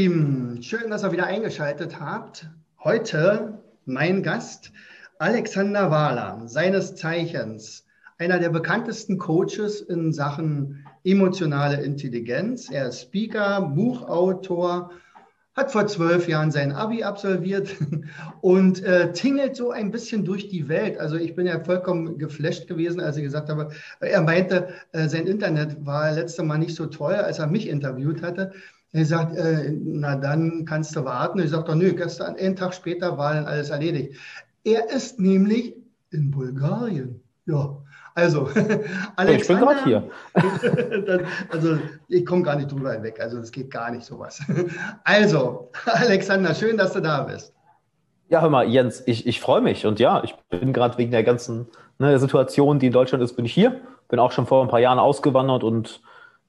Lieben, schön, dass ihr wieder eingeschaltet habt. Heute mein Gast Alexander Wahler, seines Zeichens einer der bekanntesten Coaches in Sachen emotionale Intelligenz. Er ist Speaker, Buchautor, hat vor zwölf Jahren sein Abi absolviert und äh, tingelt so ein bisschen durch die Welt. Also ich bin ja vollkommen geflasht gewesen, als ich gesagt habe, er meinte, äh, sein Internet war letzte Mal nicht so toll, als er mich interviewt hatte. Er sagt, äh, na dann kannst du warten. Ich sage doch, nö, gestern, einen Tag später dann alles erledigt. Er ist nämlich in Bulgarien. Ja, also Alexander, ich bin gerade hier. also ich komme gar nicht drüber hinweg. Also es geht gar nicht sowas. Also Alexander, schön, dass du da bist. Ja, hör mal, Jens, ich, ich freue mich und ja, ich bin gerade wegen der ganzen ne, Situation, die in Deutschland ist, bin ich hier. Bin auch schon vor ein paar Jahren ausgewandert und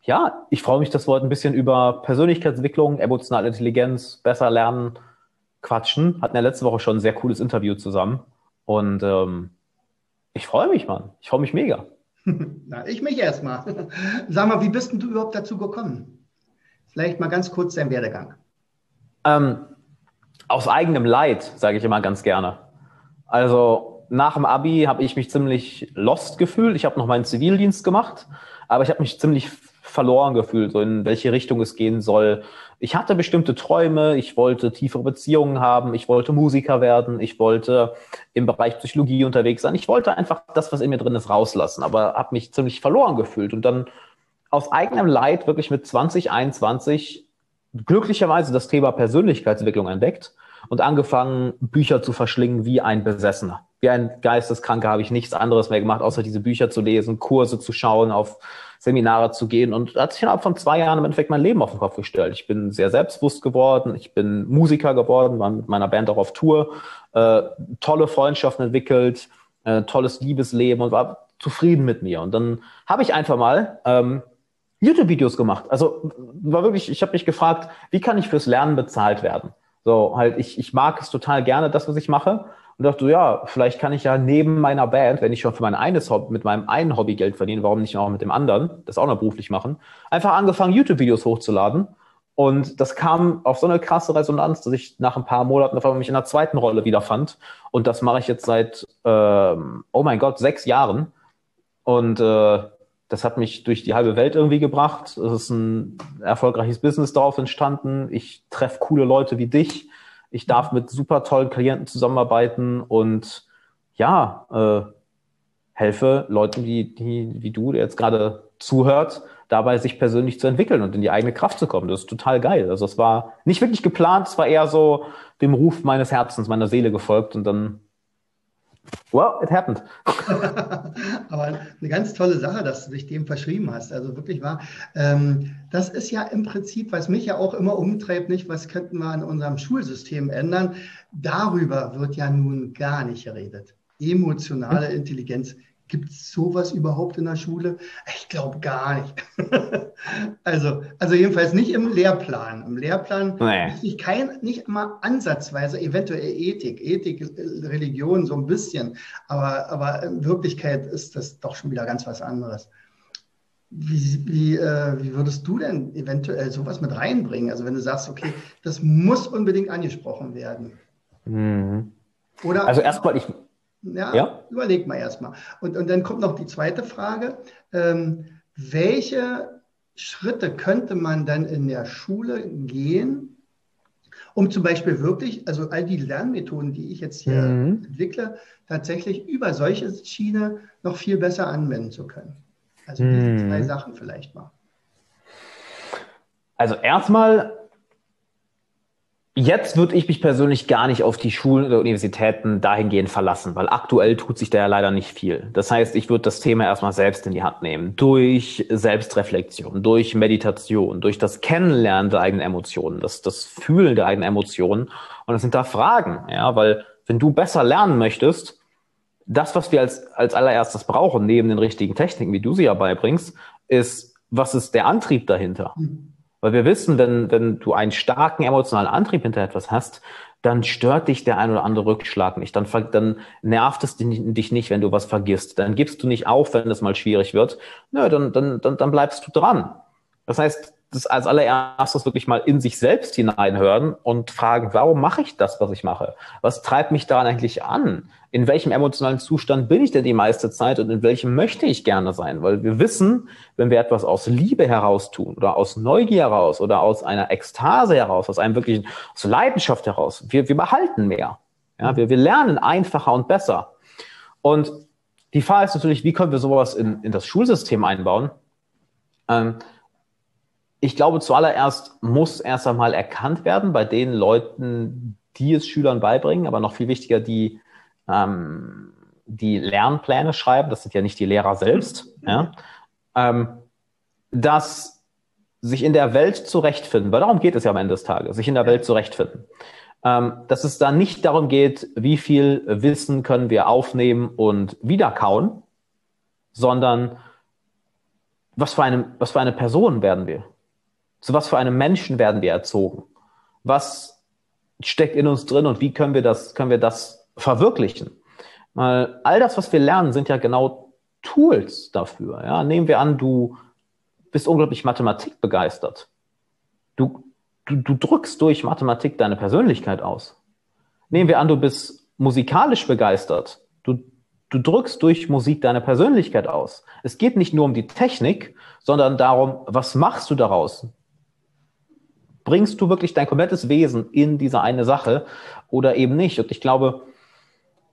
ja, ich freue mich, dass wir heute ein bisschen über Persönlichkeitsentwicklung, emotionale Intelligenz, besser lernen, quatschen. Hatten ja letzte Woche schon ein sehr cooles Interview zusammen. Und ähm, ich freue mich, Mann. Ich freue mich mega. Na, ich mich erstmal. Sag mal, wie bist denn du überhaupt dazu gekommen? Vielleicht mal ganz kurz dein Werdegang. Ähm, aus eigenem Leid, sage ich immer ganz gerne. Also nach dem Abi habe ich mich ziemlich lost gefühlt. Ich habe noch meinen Zivildienst gemacht, aber ich habe mich ziemlich verloren gefühlt, so in welche Richtung es gehen soll. Ich hatte bestimmte Träume, ich wollte tiefere Beziehungen haben, ich wollte Musiker werden, ich wollte im Bereich Psychologie unterwegs sein. Ich wollte einfach das, was in mir drin ist, rauslassen, aber habe mich ziemlich verloren gefühlt und dann aus eigenem Leid wirklich mit 2021 glücklicherweise das Thema Persönlichkeitsentwicklung entdeckt und angefangen, Bücher zu verschlingen wie ein Besessener. Wie ein Geisteskranker habe ich nichts anderes mehr gemacht, außer diese Bücher zu lesen, Kurse zu schauen, auf Seminare zu gehen und hat sich innerhalb von zwei Jahren im Endeffekt mein Leben auf den Kopf gestellt. Ich bin sehr selbstbewusst geworden, ich bin Musiker geworden, war mit meiner Band auch auf Tour, äh, tolle Freundschaften entwickelt, äh, tolles Liebesleben und war zufrieden mit mir. Und dann habe ich einfach mal ähm, YouTube-Videos gemacht. Also war wirklich, ich habe mich gefragt, wie kann ich fürs Lernen bezahlt werden? So, halt, ich, ich mag es total gerne, das, was ich mache und dachte, ja, vielleicht kann ich ja neben meiner Band, wenn ich schon für mein eines Hobby, mit meinem einen Hobby Geld verdiene, warum nicht auch mit dem anderen, das auch noch beruflich machen, einfach angefangen, YouTube-Videos hochzuladen. Und das kam auf so eine krasse Resonanz, dass ich nach ein paar Monaten auf einmal mich in der zweiten Rolle wiederfand. Und das mache ich jetzt seit, ähm, oh mein Gott, sechs Jahren. Und äh, das hat mich durch die halbe Welt irgendwie gebracht. Es ist ein erfolgreiches Business darauf entstanden. Ich treffe coole Leute wie dich. Ich darf mit super tollen Klienten zusammenarbeiten und ja, äh, helfe Leuten, die, die, wie du, der jetzt gerade zuhört, dabei sich persönlich zu entwickeln und in die eigene Kraft zu kommen. Das ist total geil. Also es war nicht wirklich geplant, es war eher so dem Ruf meines Herzens, meiner Seele gefolgt und dann Well, it happened. Aber eine ganz tolle Sache, dass du dich dem verschrieben hast. Also wirklich wahr. Ähm, das ist ja im Prinzip, was mich ja auch immer umtreibt, nicht, was könnten wir an unserem Schulsystem ändern. Darüber wird ja nun gar nicht geredet. Emotionale Intelligenz Gibt es sowas überhaupt in der Schule? Ich glaube gar nicht. also, also jedenfalls nicht im Lehrplan. Im Lehrplan nee. ist kein, nicht immer ansatzweise, eventuell Ethik, Ethik, Religion so ein bisschen, aber, aber in Wirklichkeit ist das doch schon wieder ganz was anderes. Wie, wie, äh, wie würdest du denn eventuell sowas mit reinbringen? Also wenn du sagst, okay, das muss unbedingt angesprochen werden. Mhm. Oder also erstmal, ich, ja, ja. überleg mal erstmal. Und, und dann kommt noch die zweite Frage. Ähm, welche Schritte könnte man dann in der Schule gehen, um zum Beispiel wirklich, also all die Lernmethoden, die ich jetzt hier mhm. entwickle, tatsächlich über solche Schiene noch viel besser anwenden zu können? Also diese mhm. zwei Sachen vielleicht mal. Also erstmal Jetzt würde ich mich persönlich gar nicht auf die Schulen oder Universitäten dahingehend verlassen, weil aktuell tut sich da ja leider nicht viel. Das heißt, ich würde das Thema erstmal selbst in die Hand nehmen. Durch Selbstreflexion, durch Meditation, durch das Kennenlernen der eigenen Emotionen, das, das Fühlen der eigenen Emotionen und das Hinterfragen. Ja, weil wenn du besser lernen möchtest, das, was wir als, als allererstes brauchen, neben den richtigen Techniken, wie du sie ja beibringst, ist, was ist der Antrieb dahinter? Mhm. Weil wir wissen, wenn, wenn du einen starken emotionalen Antrieb hinter etwas hast, dann stört dich der ein oder andere Rückschlag nicht. Dann, dann nervt es dich nicht, wenn du was vergisst. Dann gibst du nicht auf, wenn es mal schwierig wird. Nö, dann, dann, dann, dann bleibst du dran. Das heißt, das als allererstes wirklich mal in sich selbst hineinhören und fragen, warum mache ich das, was ich mache? Was treibt mich daran eigentlich an? In welchem emotionalen Zustand bin ich denn die meiste Zeit und in welchem möchte ich gerne sein? Weil wir wissen, wenn wir etwas aus Liebe heraus tun oder aus Neugier heraus oder aus einer Ekstase heraus, aus einem wirklichen, aus Leidenschaft heraus, wir, wir behalten mehr. Ja, wir, wir lernen einfacher und besser. Und die Frage ist natürlich, wie können wir sowas in, in das Schulsystem einbauen? Ähm, ich glaube, zuallererst muss erst einmal erkannt werden bei den Leuten, die es Schülern beibringen, aber noch viel wichtiger, die ähm, die Lernpläne schreiben, das sind ja nicht die Lehrer selbst, ja, ähm, dass sich in der Welt zurechtfinden, weil darum geht es ja am Ende des Tages, sich in der Welt zurechtfinden. Ähm, dass es da nicht darum geht, wie viel Wissen können wir aufnehmen und wiederkauen, sondern was für eine, was für eine Person werden wir? Zu was für einem Menschen werden wir erzogen? Was steckt in uns drin und wie können wir das, können wir das verwirklichen? Weil all das, was wir lernen, sind ja genau Tools dafür. Ja? Nehmen wir an, du bist unglaublich Mathematik begeistert. Du, du, du drückst durch Mathematik deine Persönlichkeit aus. Nehmen wir an, du bist musikalisch begeistert. Du, du drückst durch Musik deine Persönlichkeit aus. Es geht nicht nur um die Technik, sondern darum, was machst du daraus? Bringst du wirklich dein komplettes Wesen in diese eine Sache oder eben nicht? Und ich glaube,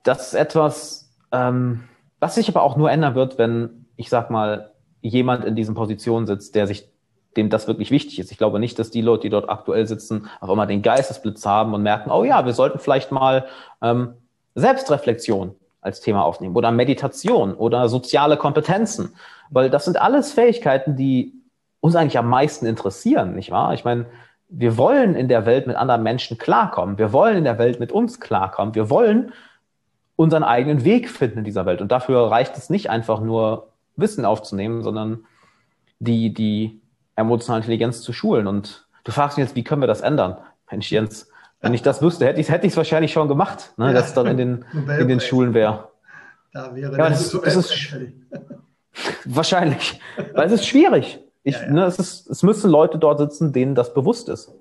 das ist etwas, ähm, was sich aber auch nur ändern wird, wenn, ich sag mal, jemand in diesen Positionen sitzt, der sich dem das wirklich wichtig ist. Ich glaube nicht, dass die Leute, die dort aktuell sitzen, auf einmal den Geistesblitz haben und merken, oh ja, wir sollten vielleicht mal ähm, Selbstreflexion als Thema aufnehmen oder Meditation oder soziale Kompetenzen, weil das sind alles Fähigkeiten, die uns eigentlich am meisten interessieren, nicht wahr? Ich meine, wir wollen in der Welt mit anderen Menschen klarkommen. Wir wollen in der Welt mit uns klarkommen. Wir wollen unseren eigenen Weg finden in dieser Welt. Und dafür reicht es nicht einfach nur Wissen aufzunehmen, sondern die, die emotionale Intelligenz zu schulen. Und du fragst mich jetzt, wie können wir das ändern? Mensch, Jens, wenn ich das wüsste, hätte ich es hätte wahrscheinlich schon gemacht, ne, ja. dass es dann in den, in den Schulen wäre. Da wäre ja, das, das ist wahrscheinlich. Weil es ist schwierig. Ich, ja, ja. Ne, es, ist, es müssen Leute dort sitzen, denen das bewusst ist.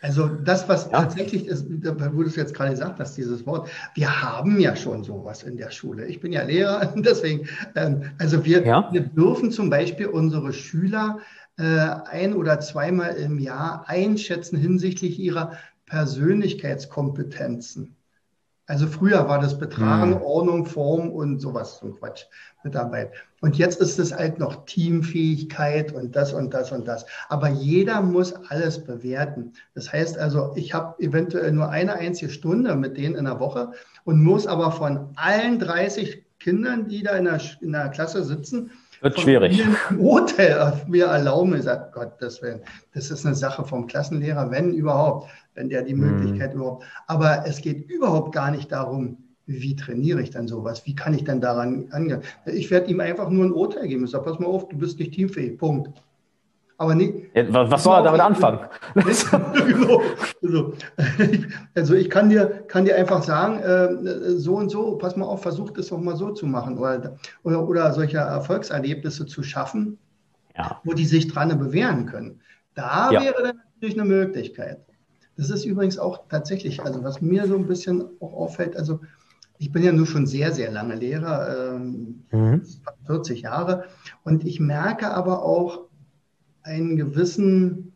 Also das, was ja. tatsächlich ist, wo du es jetzt gerade gesagt hast, dieses Wort, wir haben ja schon sowas in der Schule. Ich bin ja Lehrer, deswegen, ähm, also wir, ja. wir dürfen zum Beispiel unsere Schüler äh, ein oder zweimal im Jahr einschätzen hinsichtlich ihrer Persönlichkeitskompetenzen. Also früher war das Betragen, hm. Ordnung, Form und sowas, so ein Quatsch mit dabei. Und jetzt ist es halt noch Teamfähigkeit und das und das und das. Aber jeder muss alles bewerten. Das heißt also, ich habe eventuell nur eine einzige Stunde mit denen in der Woche und muss aber von allen 30 Kindern, die da in der, in der Klasse sitzen, wird schwierig. Hotel mir erlauben. Ich sage, Gott, das, wär, das ist eine Sache vom Klassenlehrer, wenn überhaupt wenn der die mhm. Möglichkeit überhaupt. Aber es geht überhaupt gar nicht darum, wie trainiere ich dann sowas? Wie kann ich dann daran angehen? Ich werde ihm einfach nur ein Urteil geben. Ich sage, pass mal auf, du bist nicht teamfähig. Punkt. Aber nicht. Ja, was soll er damit anfangen? genau. also, also, ich kann dir, kann dir einfach sagen, äh, so und so, pass mal auf, versuch das doch mal so zu machen oder, oder, oder solche Erfolgserlebnisse zu schaffen, ja. wo die sich dran bewähren können. Da ja. wäre dann natürlich eine Möglichkeit. Das ist übrigens auch tatsächlich, also was mir so ein bisschen auch auffällt, also ich bin ja nur schon sehr, sehr lange Lehrer, ähm, mhm. 40 Jahre, und ich merke aber auch einen gewissen,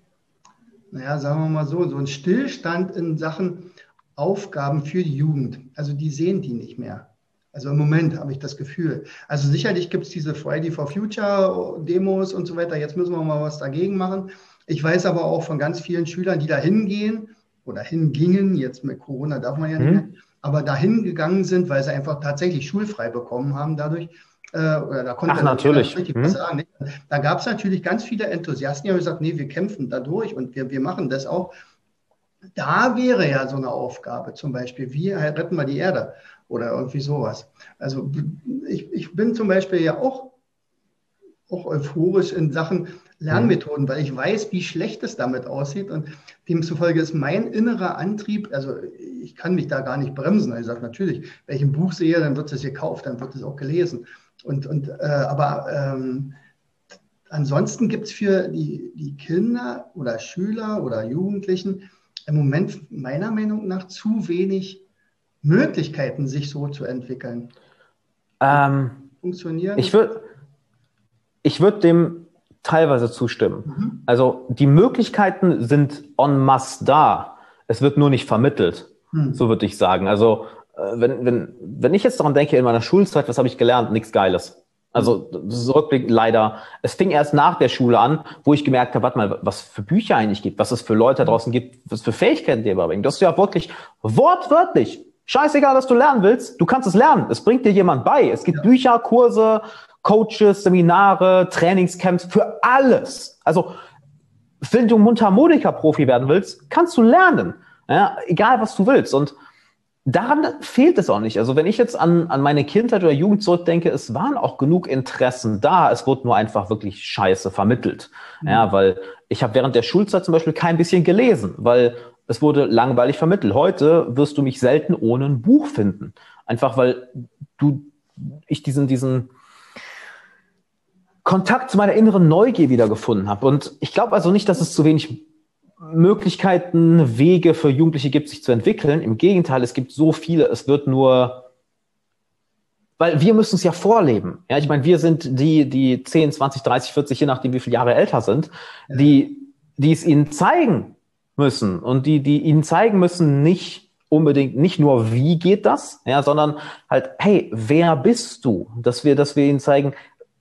naja, sagen wir mal so, so einen Stillstand in Sachen Aufgaben für die Jugend. Also die sehen die nicht mehr. Also im Moment habe ich das Gefühl. Also sicherlich gibt es diese Friday for Future Demos und so weiter. Jetzt müssen wir mal was dagegen machen. Ich weiß aber auch von ganz vielen Schülern, die da hingehen oder hingingen, jetzt mit Corona darf man ja nicht mhm. mehr, aber dahin gegangen sind, weil sie einfach tatsächlich schulfrei bekommen haben dadurch. Äh, oder da konnte Ach, natürlich. Richtig hm. was sagen. Nicht? Da gab es natürlich ganz viele Enthusiasten, die haben gesagt, nee, wir kämpfen da durch und wir, wir machen das auch. Da wäre ja so eine Aufgabe, zum Beispiel, wie retten wir die Erde oder irgendwie sowas. Also ich, ich bin zum Beispiel ja auch, auch euphorisch in Sachen Lernmethoden, weil ich weiß, wie schlecht es damit aussieht und demzufolge ist mein innerer Antrieb, also ich kann mich da gar nicht bremsen. Ich sage natürlich, wenn ich ein Buch sehe, dann wird es gekauft, dann wird es auch gelesen. Und, und, äh, aber ähm, ansonsten gibt es für die, die Kinder oder Schüler oder Jugendlichen im Moment meiner Meinung nach zu wenig Möglichkeiten, sich so zu entwickeln. Ähm, Funktionieren? Ich würde ich würd dem teilweise zustimmen. Mhm. Also die Möglichkeiten sind en masse da. Es wird nur nicht vermittelt, mhm. so würde ich sagen. Also wenn, wenn, wenn ich jetzt daran denke, in meiner Schulzeit, was habe ich gelernt? Nichts Geiles. Also zurückblickend leider. Es fing erst nach der Schule an, wo ich gemerkt habe, warte mal, was für Bücher eigentlich gibt, was es für Leute draußen gibt, was für Fähigkeiten die überbringen. Das ist ja wirklich wortwörtlich. Scheißegal, was du lernen willst, du kannst es lernen. Es bringt dir jemand bei. Es gibt ja. Bücher, Kurse, Coaches, Seminare, Trainingscamps für alles. Also, wenn du Mundharmonika-Profi werden willst, kannst du lernen. Ja, egal, was du willst. Und daran fehlt es auch nicht. Also wenn ich jetzt an, an meine Kindheit oder Jugend zurückdenke, es waren auch genug Interessen da. Es wurde nur einfach wirklich scheiße vermittelt. Mhm. Ja, weil ich habe während der Schulzeit zum Beispiel kein bisschen gelesen, weil es wurde langweilig vermittelt. Heute wirst du mich selten ohne ein Buch finden. Einfach weil du, ich diesen, diesen Kontakt zu meiner inneren Neugier wiedergefunden habe. Und ich glaube also nicht, dass es zu wenig Möglichkeiten, Wege für Jugendliche gibt, sich zu entwickeln. Im Gegenteil, es gibt so viele, es wird nur, weil wir müssen es ja vorleben. Ja, ich meine, wir sind die, die 10, 20, 30, 40, je nachdem, wie viele Jahre älter sind, die, die es ihnen zeigen müssen und die, die ihnen zeigen müssen, nicht unbedingt, nicht nur wie geht das, ja, sondern halt, hey, wer bist du? Dass wir, dass wir ihnen zeigen,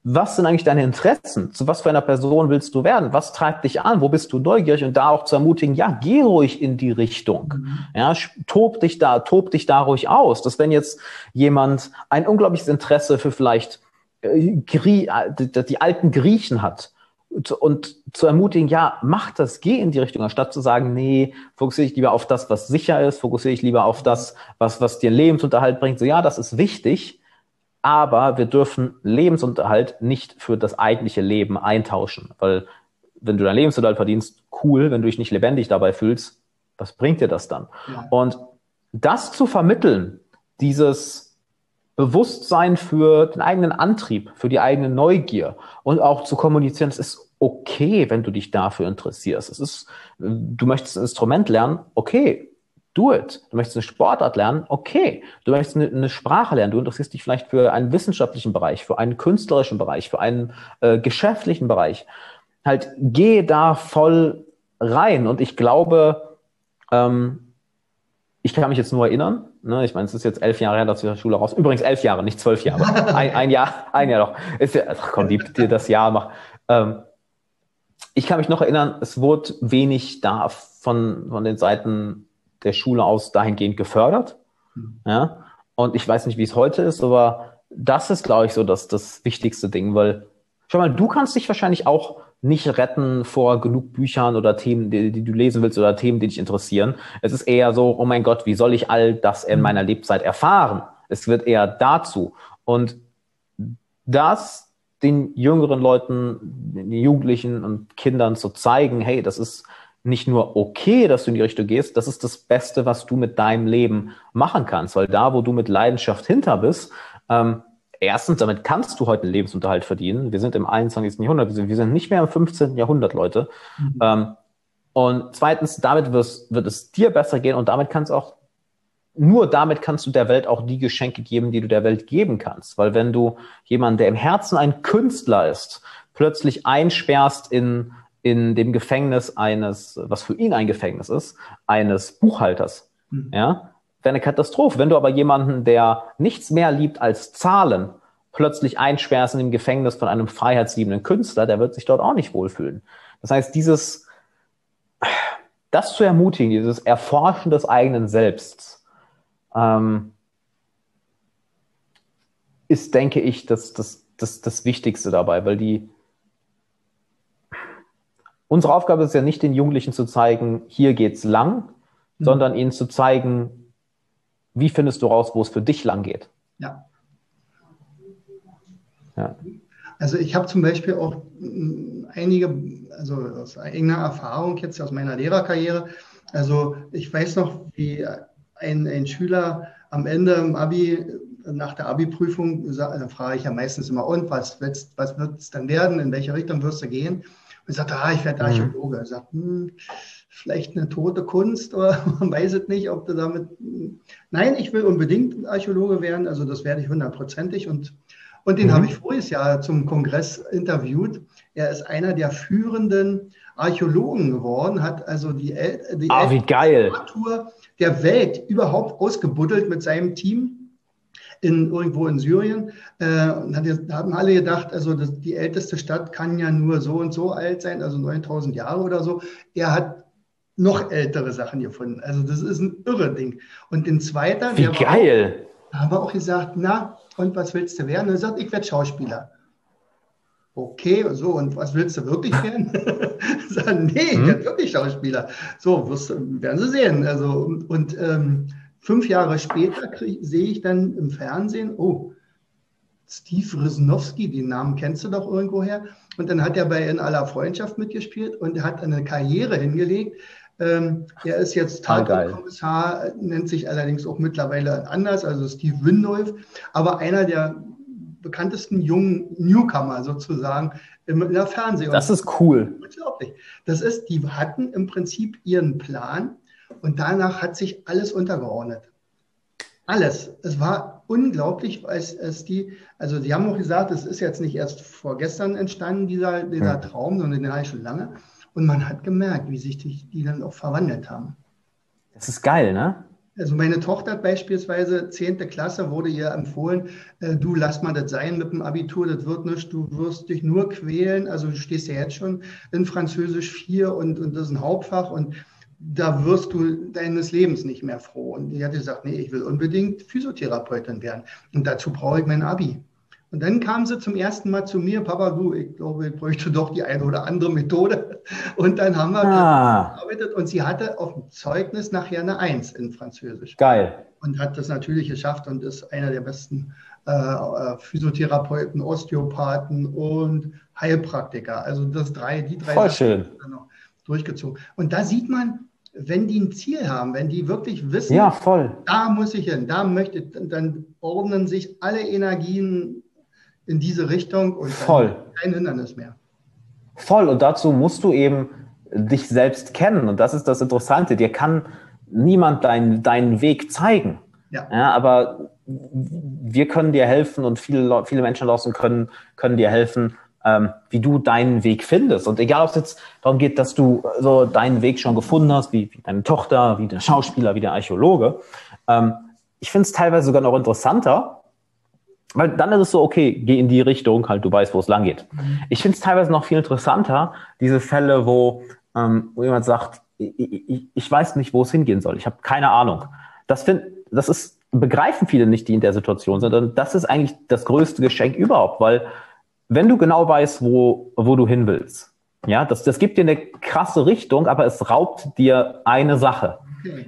was sind eigentlich deine Interessen? Zu was für einer Person willst du werden? Was treibt dich an? Wo bist du neugierig? Und da auch zu ermutigen, ja, geh ruhig in die Richtung. Mhm. Ja, tob dich da, tob dich da ruhig aus. Dass wenn jetzt jemand ein unglaubliches Interesse für vielleicht äh, Grie äh, die alten Griechen hat, und zu ermutigen, ja, mach das, geh in die Richtung, anstatt zu sagen, nee, fokussiere ich lieber auf das, was sicher ist, fokussiere ich lieber auf das, was, was dir Lebensunterhalt bringt. So, ja, das ist wichtig, aber wir dürfen Lebensunterhalt nicht für das eigentliche Leben eintauschen, weil wenn du deinen Lebensunterhalt verdienst, cool, wenn du dich nicht lebendig dabei fühlst, was bringt dir das dann? Ja. Und das zu vermitteln, dieses Bewusstsein für den eigenen Antrieb, für die eigene Neugier und auch zu kommunizieren, es ist okay, wenn du dich dafür interessierst. Es ist, du möchtest ein Instrument lernen, okay, do it. Du möchtest eine Sportart lernen, okay. Du möchtest eine, eine, Sprache lernen, du interessierst dich vielleicht für einen wissenschaftlichen Bereich, für einen künstlerischen Bereich, für einen äh, geschäftlichen Bereich. Halt, geh da voll rein. Und ich glaube, ähm, ich kann mich jetzt nur erinnern, ne, ich meine, es ist jetzt elf Jahre her, dass wir der Schule raus, übrigens elf Jahre, nicht zwölf Jahre, ein, ein Jahr, ein Jahr noch, ist ja, ach komm, die, die das Jahr macht. Ähm, ich kann mich noch erinnern, es wurde wenig da von, von den Seiten der Schule aus dahingehend gefördert. Mhm. Ja? Und ich weiß nicht, wie es heute ist, aber das ist, glaube ich, so das, das wichtigste Ding, weil, schau mal, du kannst dich wahrscheinlich auch nicht retten vor genug Büchern oder Themen, die, die, du lesen willst oder Themen, die dich interessieren. Es ist eher so, oh mein Gott, wie soll ich all das in mhm. meiner Lebzeit erfahren? Es wird eher dazu. Und das den jüngeren Leuten, den Jugendlichen und Kindern zu zeigen, hey, das ist nicht nur okay, dass du in die Richtung gehst, das ist das Beste, was du mit deinem Leben machen kannst. Weil da, wo du mit Leidenschaft hinter bist, ähm, erstens, damit kannst du heute einen Lebensunterhalt verdienen. Wir sind im 21. Jahrhundert, wir sind, wir sind nicht mehr im 15. Jahrhundert, Leute. Mhm. Ähm, und zweitens, damit wirst, wird es dir besser gehen und damit kannst auch, nur damit kannst du der Welt auch die Geschenke geben, die du der Welt geben kannst. Weil wenn du jemanden, der im Herzen ein Künstler ist, plötzlich einsperrst in in dem Gefängnis eines, was für ihn ein Gefängnis ist, eines Buchhalters. Mhm. Ja, wäre eine Katastrophe. Wenn du aber jemanden, der nichts mehr liebt als Zahlen, plötzlich einsperrst in dem Gefängnis von einem freiheitsliebenden Künstler, der wird sich dort auch nicht wohlfühlen. Das heißt, dieses, das zu ermutigen, dieses Erforschen des eigenen Selbst, ähm, ist, denke ich, das, das, das, das Wichtigste dabei, weil die, unsere Aufgabe ist ja nicht, den Jugendlichen zu zeigen, hier geht's lang, mhm. sondern ihnen zu zeigen, wie findest du raus, wo es für dich lang geht. Ja. ja. Also ich habe zum Beispiel auch mm, einige, also aus eigener Erfahrung jetzt aus meiner Lehrerkarriere, also ich weiß noch, wie ein, ein Schüler am Ende im Abi, nach der Abi-Prüfung, da frage ich ja meistens immer, und was, was wird es dann werden, in welche Richtung wirst du gehen? Und sagt, ah, ich werde mhm. Archäologe. Er sagt, hm, vielleicht eine tote Kunst oder man weiß es nicht, ob du damit. Nein, ich will unbedingt Archäologe werden, also das werde ich hundertprozentig und und den mhm. habe ich voriges Jahr zum Kongress interviewt. Er ist einer der führenden Archäologen geworden, hat also die, die ah, wie geil. der Welt überhaupt ausgebuddelt mit seinem Team in, irgendwo in Syrien. Äh, hat, da haben alle gedacht, also das, die älteste Stadt kann ja nur so und so alt sein, also 9000 Jahre oder so. Er hat noch ältere Sachen gefunden. Also das ist ein irre Ding. Und den zweiten, wie geil. Auch, haben wir auch gesagt, na, und was willst du werden? Und er sagt, ich werde Schauspieler. Okay, so, und was willst du wirklich werden? Sagen, nee, ich hm? werde wirklich Schauspieler. So, wirst, werden Sie sehen. Also, und ähm, fünf Jahre später sehe ich dann im Fernsehen, oh, Steve Rysnowski, den Namen kennst du doch irgendwoher. Und dann hat er bei In aller Freundschaft mitgespielt und hat eine Karriere hingelegt. Ähm, er ist jetzt ah, Tatortkommissar, nennt sich allerdings auch mittlerweile anders, also Steve Windolf, aber einer der bekanntesten jungen Newcomer sozusagen in der Fernseh. Das ist cool. Unglaublich. Das ist, die hatten im Prinzip ihren Plan und danach hat sich alles untergeordnet. Alles. Es war unglaublich, als es die, also sie haben auch gesagt, es ist jetzt nicht erst vorgestern entstanden, dieser, dieser hm. Traum, sondern den hatte ich schon lange. Und man hat gemerkt, wie sich die, die dann auch verwandelt haben. Das ist geil, ne? Also meine Tochter beispielsweise, 10. Klasse, wurde ihr empfohlen, äh, du lass mal das sein mit dem Abitur, das wird nicht, du wirst dich nur quälen. Also du stehst ja jetzt schon in Französisch 4 und, und das ist ein Hauptfach und da wirst du deines Lebens nicht mehr froh. Und die hat gesagt, nee, ich will unbedingt Physiotherapeutin werden. Und dazu brauche ich mein Abi. Und dann kam sie zum ersten Mal zu mir, Papa, du, ich glaube, ich bräuchte doch die eine oder andere Methode. Und dann haben wir ah. gearbeitet und sie hatte auf dem Zeugnis nachher eine Eins in Französisch. Geil. Und hat das natürlich geschafft und ist einer der besten äh, äh Physiotherapeuten, Osteopathen und Heilpraktiker. Also das drei, die drei Voll schön. durchgezogen. Und da sieht man, wenn die ein Ziel haben, wenn die wirklich wissen, ja, voll. da muss ich hin, da möchte, ich, dann ordnen sich alle Energien in diese Richtung und Voll. kein Hindernis mehr. Voll. Und dazu musst du eben dich selbst kennen. Und das ist das Interessante. Dir kann niemand dein, deinen Weg zeigen. Ja. ja. aber wir können dir helfen und viele, viele Menschen draußen können, können dir helfen, ähm, wie du deinen Weg findest. Und egal, ob es jetzt darum geht, dass du so deinen Weg schon gefunden hast, wie, wie deine Tochter, wie der Schauspieler, wie der Archäologe. Ähm, ich finde es teilweise sogar noch interessanter, weil dann ist es so, okay, geh in die Richtung, halt, du weißt, wo es lang geht. Mhm. Ich finde es teilweise noch viel interessanter, diese Fälle, wo, ähm, wo jemand sagt, ich, ich, ich weiß nicht, wo es hingehen soll. Ich habe keine Ahnung. Das, find, das ist, begreifen viele nicht, die in der Situation sind. Und das ist eigentlich das größte Geschenk überhaupt, weil wenn du genau weißt, wo, wo du hin willst, ja, das, das gibt dir eine krasse Richtung, aber es raubt dir eine Sache.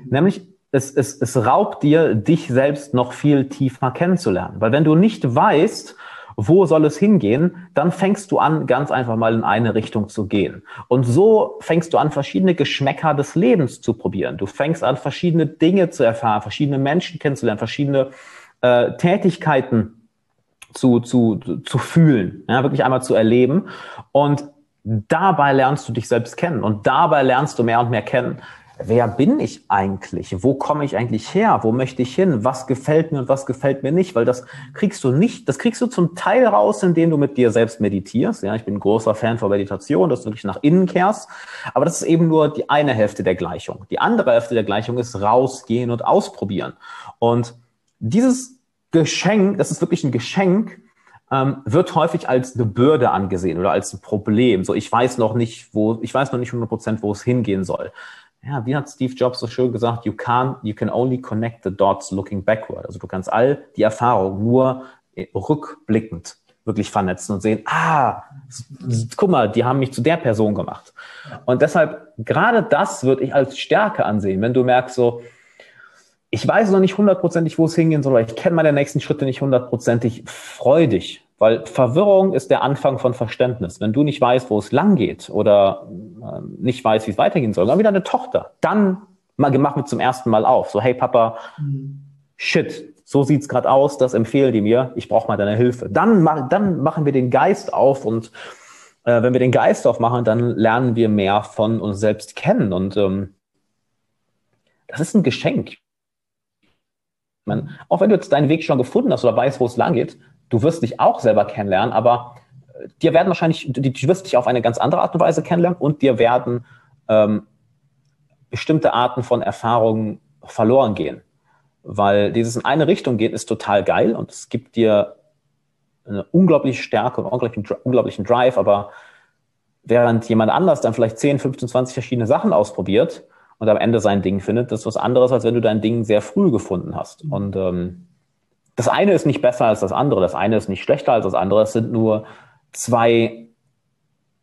Nämlich es, es, es raubt dir, dich selbst noch viel tiefer kennenzulernen. Weil wenn du nicht weißt, wo soll es hingehen, dann fängst du an, ganz einfach mal in eine Richtung zu gehen. Und so fängst du an, verschiedene Geschmäcker des Lebens zu probieren. Du fängst an, verschiedene Dinge zu erfahren, verschiedene Menschen kennenzulernen, verschiedene äh, Tätigkeiten zu, zu, zu fühlen, ja, wirklich einmal zu erleben. Und dabei lernst du dich selbst kennen und dabei lernst du mehr und mehr kennen, wer bin ich eigentlich? Wo komme ich eigentlich her? Wo möchte ich hin? Was gefällt mir und was gefällt mir nicht? Weil das kriegst du nicht, das kriegst du zum Teil raus, indem du mit dir selbst meditierst. Ja, ich bin ein großer Fan von Meditation, dass du wirklich nach innen kehrst. Aber das ist eben nur die eine Hälfte der Gleichung. Die andere Hälfte der Gleichung ist rausgehen und ausprobieren. Und dieses Geschenk, das ist wirklich ein Geschenk, ähm, wird häufig als eine Bürde angesehen oder als ein Problem. So, ich weiß noch nicht, wo, ich weiß noch nicht 100 Prozent, wo es hingehen soll. ja, wie hat Steve Jobs so schön gesagt, you can't, you can only connect the dots looking backward. Also du kannst all die Erfahrungen nur rückblickend wirklich vernetzen und sehen, ah, guck mal, die haben mich zu der Person gemacht. Und deshalb, gerade das würde ich als Stärke ansehen, wenn du merkst so, ich weiß noch nicht hundertprozentig, wo es hingehen soll, ich kenne meine nächsten Schritte nicht hundertprozentig, freu dich. Weil Verwirrung ist der Anfang von Verständnis. Wenn du nicht weißt, wo es lang geht oder äh, nicht weißt, wie es weitergehen soll, dann wieder eine Tochter. Dann mach mit zum ersten Mal auf. So, hey Papa, mhm. shit, so sieht's gerade aus, das empfehlen die mir, ich brauche mal deine Hilfe. Dann, dann machen wir den Geist auf und äh, wenn wir den Geist aufmachen, dann lernen wir mehr von uns selbst kennen und ähm, das ist ein Geschenk. Man, auch wenn du jetzt deinen Weg schon gefunden hast oder weißt, wo es lang geht, du wirst dich auch selber kennenlernen, aber äh, dir werden wahrscheinlich, du, du wirst dich auf eine ganz andere Art und Weise kennenlernen und dir werden ähm, bestimmte Arten von Erfahrungen verloren gehen. Weil dieses in eine Richtung geht, ist total geil und es gibt dir eine unglaubliche Stärke und unglaublichen, unglaublichen Drive, aber während jemand anders dann vielleicht 10, 15, 20 verschiedene Sachen ausprobiert und am Ende sein Ding findet, das ist was anderes, als wenn du dein Ding sehr früh gefunden hast. Mhm. Und ähm, das eine ist nicht besser als das andere, das eine ist nicht schlechter als das andere, es sind nur zwei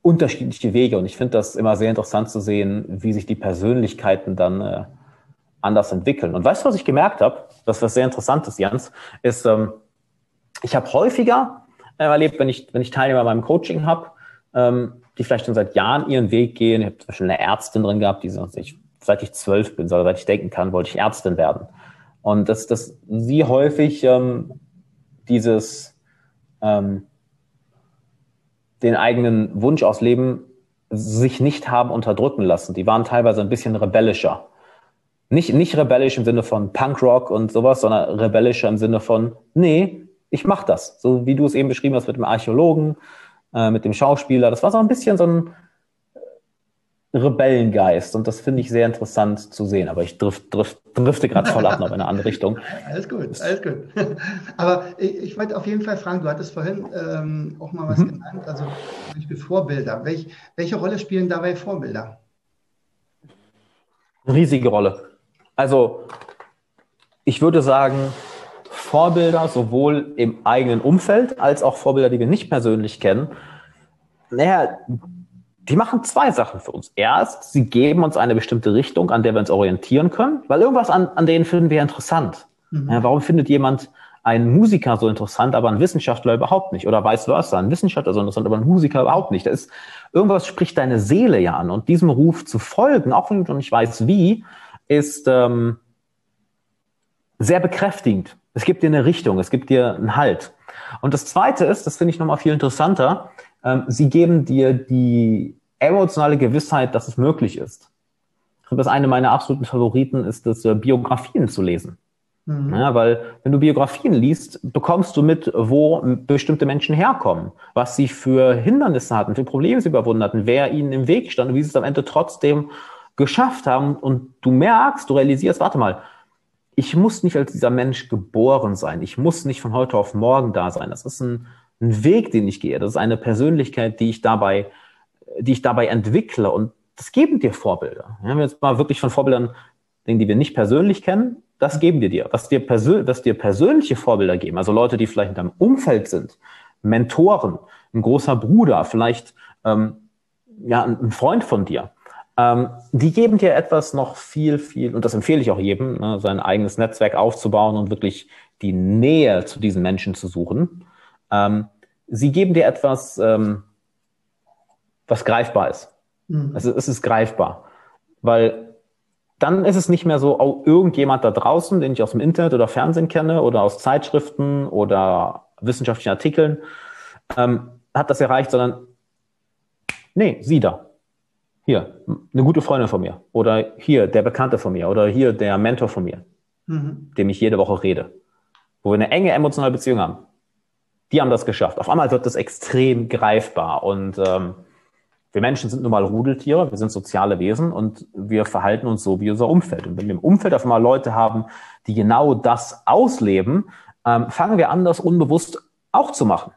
unterschiedliche Wege und ich finde das immer sehr interessant zu sehen, wie sich die Persönlichkeiten dann äh, anders entwickeln. Und weißt du, was ich gemerkt habe? Das, was sehr interessant ist, Jens, ist, ähm, ich habe häufiger äh, erlebt, wenn ich, wenn ich Teilnehmer beim Coaching habe, ähm, die vielleicht schon seit Jahren ihren Weg gehen. Ich habe zum Beispiel eine Ärztin drin gehabt, die sonst ich, seit ich zwölf bin, seit ich denken kann, wollte ich Ärztin werden. Und dass, dass sie häufig ähm, dieses ähm, den eigenen Wunsch ausleben, sich nicht haben unterdrücken lassen. Die waren teilweise ein bisschen rebellischer. Nicht, nicht rebellisch im Sinne von Punkrock und sowas, sondern rebellischer im Sinne von, nee, ich mach das. So wie du es eben beschrieben hast mit dem Archäologen, äh, mit dem Schauspieler. Das war so ein bisschen so ein Rebellengeist und das finde ich sehr interessant zu sehen. Aber ich drift, drift, drifte gerade voll ab noch in eine andere Richtung. Alles gut, alles gut. Aber ich, ich wollte auf jeden Fall fragen, du hattest vorhin ähm, auch mal was mhm. genannt, also zum Beispiel Vorbilder. Welch, welche Rolle spielen dabei Vorbilder? Riesige Rolle. Also ich würde sagen, Vorbilder sowohl im eigenen Umfeld als auch Vorbilder, die wir nicht persönlich kennen. Naja, die machen zwei Sachen für uns. Erst, sie geben uns eine bestimmte Richtung, an der wir uns orientieren können, weil irgendwas an, an denen finden wir interessant. Mhm. Ja, warum findet jemand einen Musiker so interessant, aber einen Wissenschaftler überhaupt nicht? Oder vice versa, ein Wissenschaftler so interessant, aber ein Musiker überhaupt nicht. Da ist, irgendwas spricht deine Seele ja an. Und diesem Ruf zu folgen, auch wenn du noch nicht weißt wie, ist ähm, sehr bekräftigend. Es gibt dir eine Richtung, es gibt dir einen Halt. Und das Zweite ist, das finde ich nochmal viel interessanter, ähm, sie geben dir die emotionale Gewissheit, dass es möglich ist. Das eine meiner absoluten Favoriten ist es, äh, Biografien zu lesen. Mhm. Ja, weil wenn du Biografien liest, bekommst du mit, wo bestimmte Menschen herkommen, was sie für Hindernisse hatten, für Probleme sie überwunden hatten, wer ihnen im Weg stand und wie sie es am Ende trotzdem geschafft haben und du merkst, du realisierst, warte mal, ich muss nicht als dieser Mensch geboren sein. Ich muss nicht von heute auf morgen da sein. Das ist ein, ein Weg, den ich gehe. Das ist eine Persönlichkeit, die ich dabei, die ich dabei entwickle. Und das geben dir Vorbilder. Ja, wenn wir jetzt mal wirklich von Vorbildern, Dingen, die wir nicht persönlich kennen, das geben wir dir. Was dir, was dir persönliche Vorbilder geben, also Leute, die vielleicht in deinem Umfeld sind, Mentoren, ein großer Bruder, vielleicht ähm, ja, ein Freund von dir, ähm, die geben dir etwas noch viel, viel, und das empfehle ich auch jedem, ne, sein eigenes Netzwerk aufzubauen und wirklich die Nähe zu diesen Menschen zu suchen. Ähm, sie geben dir etwas, ähm, was greifbar ist. Mhm. Also es ist greifbar. Weil dann ist es nicht mehr so, oh, irgendjemand da draußen, den ich aus dem Internet oder Fernsehen kenne oder aus Zeitschriften oder wissenschaftlichen Artikeln, ähm, hat das erreicht, sondern nee, sie da hier, eine gute Freundin von mir oder hier, der Bekannte von mir oder hier, der Mentor von mir, mhm. dem ich jede Woche rede, wo wir eine enge emotionale Beziehung haben. Die haben das geschafft. Auf einmal wird das extrem greifbar und ähm, wir Menschen sind nun mal Rudeltiere, wir sind soziale Wesen und wir verhalten uns so wie unser Umfeld. Und wenn wir im Umfeld auf einmal Leute haben, die genau das ausleben, ähm, fangen wir an, das unbewusst auch zu machen.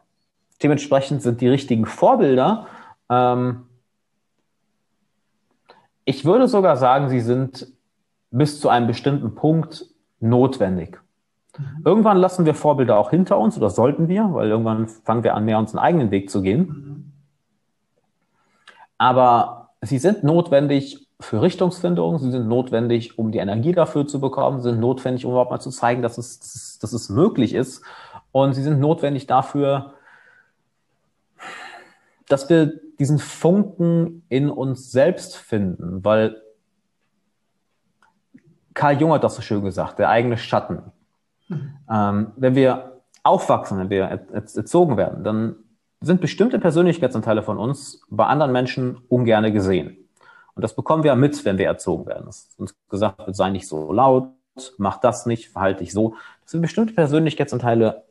Dementsprechend sind die richtigen Vorbilder ähm, ich würde sogar sagen, sie sind bis zu einem bestimmten Punkt notwendig. Mhm. Irgendwann lassen wir Vorbilder auch hinter uns oder sollten wir, weil irgendwann fangen wir an, mehr unseren eigenen Weg zu gehen. Aber sie sind notwendig für Richtungsfindung, sie sind notwendig, um die Energie dafür zu bekommen, sie sind notwendig, um überhaupt mal zu zeigen, dass es, dass es möglich ist. Und sie sind notwendig dafür, dass wir diesen Funken in uns selbst finden, weil Karl Jung hat das so schön gesagt, der eigene Schatten. Mhm. Ähm, wenn wir aufwachsen, wenn wir erzogen werden, dann sind bestimmte Persönlichkeitsanteile von uns bei anderen Menschen ungerne gesehen. Und das bekommen wir mit, wenn wir erzogen werden. Dass uns gesagt sei nicht so laut, mach das nicht, verhalte dich so. Das sind bestimmte Persönlichkeitsanteile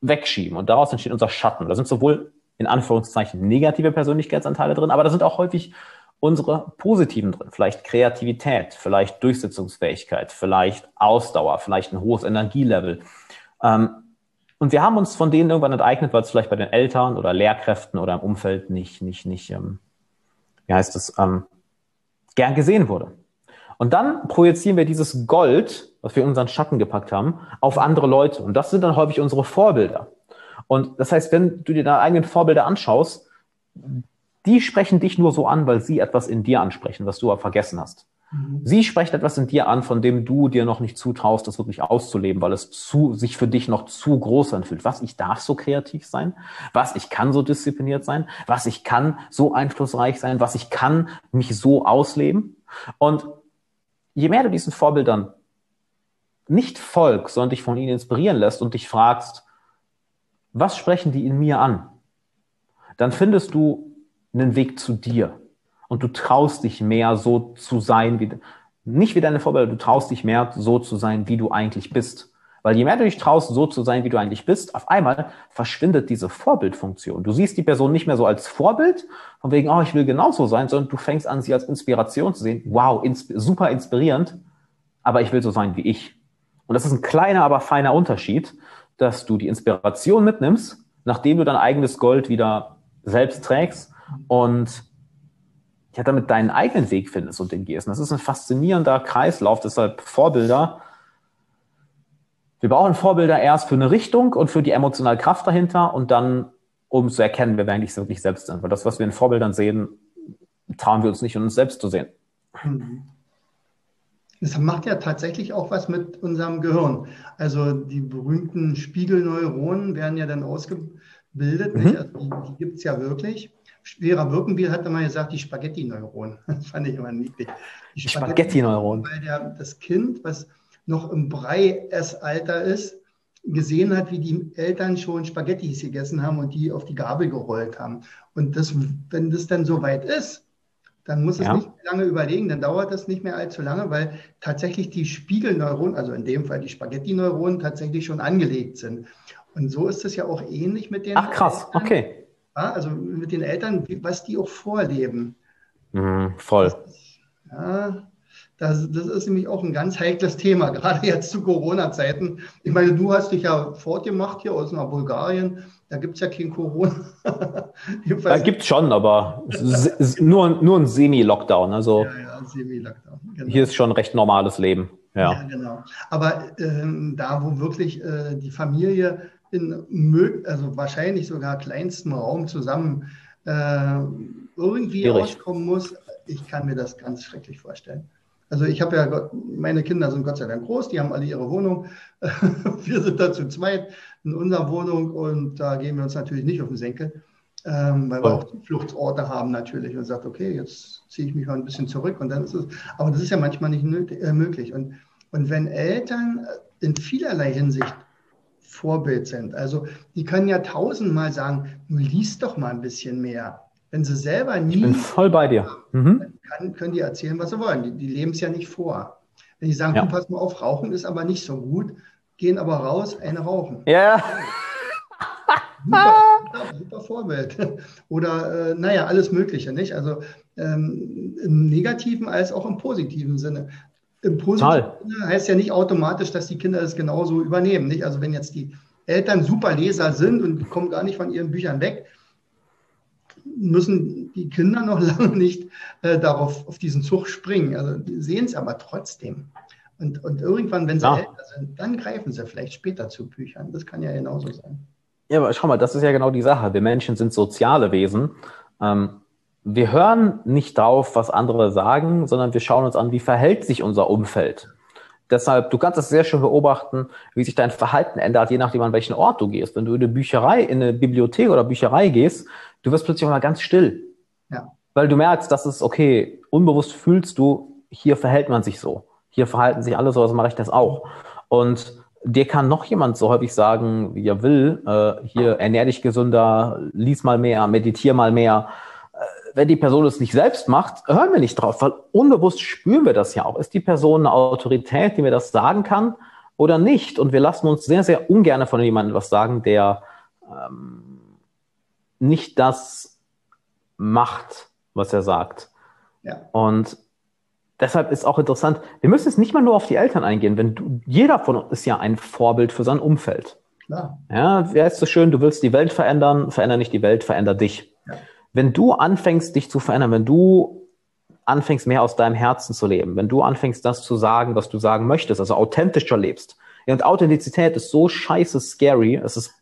wegschieben und daraus entsteht unser Schatten. Da sind sowohl in Anführungszeichen negative Persönlichkeitsanteile drin, aber da sind auch häufig unsere positiven drin. Vielleicht Kreativität, vielleicht Durchsetzungsfähigkeit, vielleicht Ausdauer, vielleicht ein hohes Energielevel. Ähm, und wir haben uns von denen irgendwann enteignet, weil es vielleicht bei den Eltern oder Lehrkräften oder im Umfeld nicht, nicht, nicht, ähm, wie heißt es, ähm, gern gesehen wurde. Und dann projizieren wir dieses Gold, was wir in unseren Schatten gepackt haben, auf andere Leute. Und das sind dann häufig unsere Vorbilder. Und das heißt, wenn du dir deine eigenen Vorbilder anschaust, die sprechen dich nur so an, weil sie etwas in dir ansprechen, was du aber vergessen hast. Mhm. Sie sprechen etwas in dir an, von dem du dir noch nicht zutraust, das wirklich auszuleben, weil es zu, sich für dich noch zu groß anfühlt. Was, ich darf so kreativ sein? Was, ich kann so diszipliniert sein? Was, ich kann so einflussreich sein? Was, ich kann mich so ausleben? Und je mehr du diesen Vorbildern nicht folgst, sondern dich von ihnen inspirieren lässt und dich fragst, was sprechen die in mir an? Dann findest du einen Weg zu dir. Und du traust dich mehr, so zu sein, wie, nicht wie deine Vorbilder, du traust dich mehr, so zu sein, wie du eigentlich bist. Weil je mehr du dich traust, so zu sein, wie du eigentlich bist, auf einmal verschwindet diese Vorbildfunktion. Du siehst die Person nicht mehr so als Vorbild, von wegen, oh, ich will genauso sein, sondern du fängst an, sie als Inspiration zu sehen. Wow, insp super inspirierend, aber ich will so sein wie ich. Und das ist ein kleiner, aber feiner Unterschied dass du die Inspiration mitnimmst, nachdem du dein eigenes Gold wieder selbst trägst und ja, damit deinen eigenen Weg findest und den gehst. Und das ist ein faszinierender Kreislauf, deshalb Vorbilder. Wir brauchen Vorbilder erst für eine Richtung und für die emotionale Kraft dahinter und dann, um zu erkennen, wer wir eigentlich wirklich selbst sind. Weil das, was wir in Vorbildern sehen, trauen wir uns nicht, um uns selbst zu sehen. Mhm. Das macht ja tatsächlich auch was mit unserem Gehirn. Also die berühmten Spiegelneuronen werden ja dann ausgebildet. Mhm. Also die, die gibt es ja wirklich. Vera Birkenbiel hat immer gesagt, die Spaghetti-Neuronen. Das fand ich immer niedlich. Die Spaghetti-Neuronen. Weil der, das Kind, was noch im Brei-Essalter ist, gesehen hat, wie die Eltern schon Spaghettis gegessen haben und die auf die Gabel gerollt haben. Und das, wenn das dann so weit ist, dann muss es ja. nicht lange überlegen, dann dauert das nicht mehr allzu lange, weil tatsächlich die Spiegelneuronen, also in dem Fall die Spaghetti-Neuronen, tatsächlich schon angelegt sind. Und so ist es ja auch ähnlich mit den Ach krass, Eltern, okay. Ja, also mit den Eltern, was die auch vorleben. Mhm, voll. Ja, das, das, ist nämlich auch ein ganz heikles Thema, gerade jetzt zu Corona-Zeiten. Ich meine, du hast dich ja fortgemacht hier aus nach Bulgarien. Da gibt es ja kein Corona. da gibt es schon, aber nur, nur ein Semi-Lockdown. Also ja, ja, Semi-Lockdown. Genau. Hier ist schon recht normales Leben. Ja, ja genau. Aber ähm, da, wo wirklich äh, die Familie in also wahrscheinlich sogar kleinstem Raum zusammen äh, irgendwie Schwierig. auskommen muss, ich kann mir das ganz schrecklich vorstellen. Also ich habe ja, meine Kinder sind Gott sei Dank groß, die haben alle ihre Wohnung. Wir sind da zu zweit in unserer Wohnung und da gehen wir uns natürlich nicht auf den Senkel, ähm, weil wir auch Fluchtsorte haben natürlich und sagt, okay, jetzt ziehe ich mich mal ein bisschen zurück und dann ist es, aber das ist ja manchmal nicht äh, möglich. Und, und wenn Eltern in vielerlei Hinsicht Vorbild sind, also die können ja tausendmal sagen, du liest doch mal ein bisschen mehr. Wenn sie selber nie. Ich bin voll bei dir. Mhm. Kann, können die erzählen, was sie wollen. Die, die leben es ja nicht vor. Wenn die sagen, ja. pass mal auf, Rauchen ist aber nicht so gut, gehen aber raus, eine rauchen. Ja. Super, super, Vorbild. Oder, äh, naja, alles Mögliche, nicht? Also ähm, im negativen als auch im positiven Sinne. Im positiven heißt ja nicht automatisch, dass die Kinder das genauso übernehmen, nicht? Also wenn jetzt die Eltern super Leser sind und kommen gar nicht von ihren Büchern weg, müssen die Kinder noch lange nicht äh, darauf auf diesen Zug springen. Also die sehen es aber trotzdem. Und, und irgendwann, wenn sie ja. älter sind, dann greifen sie vielleicht später zu Büchern. Das kann ja genauso sein. Ja, aber schau mal, das ist ja genau die Sache. Wir Menschen sind soziale Wesen. Ähm, wir hören nicht drauf, was andere sagen, sondern wir schauen uns an, wie verhält sich unser Umfeld. Deshalb, du kannst das sehr schön beobachten, wie sich dein Verhalten ändert, je nachdem, an welchen Ort du gehst. Wenn du in eine Bücherei, in eine Bibliothek oder Bücherei gehst, du wirst plötzlich mal ganz still. Ja. Weil du merkst, dass es okay, unbewusst fühlst du, hier verhält man sich so. Hier verhalten sich alle so, also mache ich das auch. Und dir kann noch jemand so häufig sagen, wie er will, äh, hier ernähr dich gesünder, lies mal mehr, meditier mal mehr. Wenn die Person es nicht selbst macht, hören wir nicht drauf, weil unbewusst spüren wir das ja auch. Ist die Person eine Autorität, die mir das sagen kann oder nicht? Und wir lassen uns sehr, sehr ungern von jemandem was sagen, der ähm, nicht das macht, was er sagt. Ja. Und deshalb ist auch interessant, wir müssen jetzt nicht mal nur auf die Eltern eingehen, wenn du, jeder von uns ist ja ein Vorbild für sein Umfeld. Klar. Ja, wer ist so schön, du willst die Welt verändern, veränder nicht die Welt, veränder dich. Wenn du anfängst, dich zu verändern, wenn du anfängst, mehr aus deinem Herzen zu leben, wenn du anfängst, das zu sagen, was du sagen möchtest, also authentischer lebst. Ja, und Authentizität ist so scheiße scary, es ist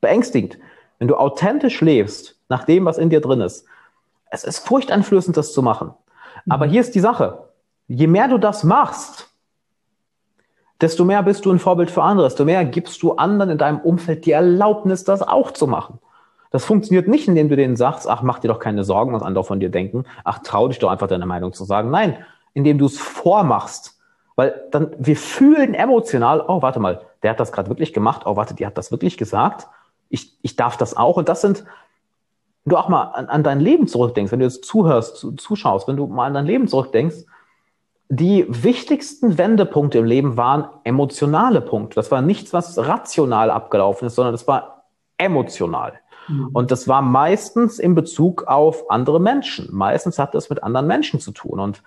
beängstigend. Wenn du authentisch lebst, nach dem, was in dir drin ist, es ist furchteinflößend, das zu machen. Aber hier ist die Sache. Je mehr du das machst, desto mehr bist du ein Vorbild für andere, desto mehr gibst du anderen in deinem Umfeld die Erlaubnis, das auch zu machen. Das funktioniert nicht, indem du denen sagst, ach, mach dir doch keine Sorgen, was andere von dir denken. Ach, trau dich doch einfach deine Meinung zu sagen. Nein, indem du es vormachst. Weil dann, wir fühlen emotional, oh, warte mal, der hat das gerade wirklich gemacht. Oh, warte, die hat das wirklich gesagt. Ich, ich darf das auch. Und das sind, wenn du auch mal an, an dein Leben zurückdenkst, wenn du jetzt zuhörst, zuschaust, wenn du mal an dein Leben zurückdenkst, die wichtigsten Wendepunkte im Leben waren emotionale Punkte. Das war nichts, was rational abgelaufen ist, sondern das war emotional. Mhm. Und das war meistens in Bezug auf andere Menschen. Meistens hat das mit anderen Menschen zu tun. Und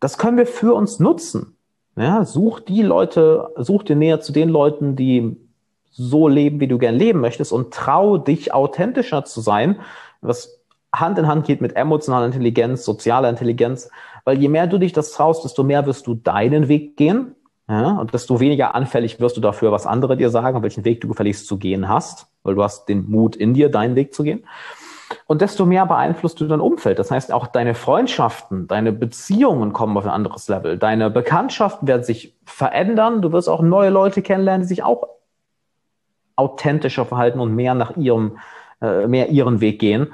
das können wir für uns nutzen. Ja, such die Leute, such dir näher zu den Leuten, die so leben, wie du gern leben möchtest und trau dich authentischer zu sein, was Hand in Hand geht mit emotionaler Intelligenz, sozialer Intelligenz, weil je mehr du dich das traust, desto mehr wirst du deinen Weg gehen ja, und desto weniger anfällig wirst du dafür, was andere dir sagen, welchen Weg du gefälligst zu gehen hast, weil du hast den Mut in dir, deinen Weg zu gehen. Und desto mehr beeinflusst du dein Umfeld. Das heißt, auch deine Freundschaften, deine Beziehungen kommen auf ein anderes Level. Deine Bekanntschaften werden sich verändern. Du wirst auch neue Leute kennenlernen, die sich auch authentischer verhalten und mehr nach ihrem, äh, mehr ihren Weg gehen.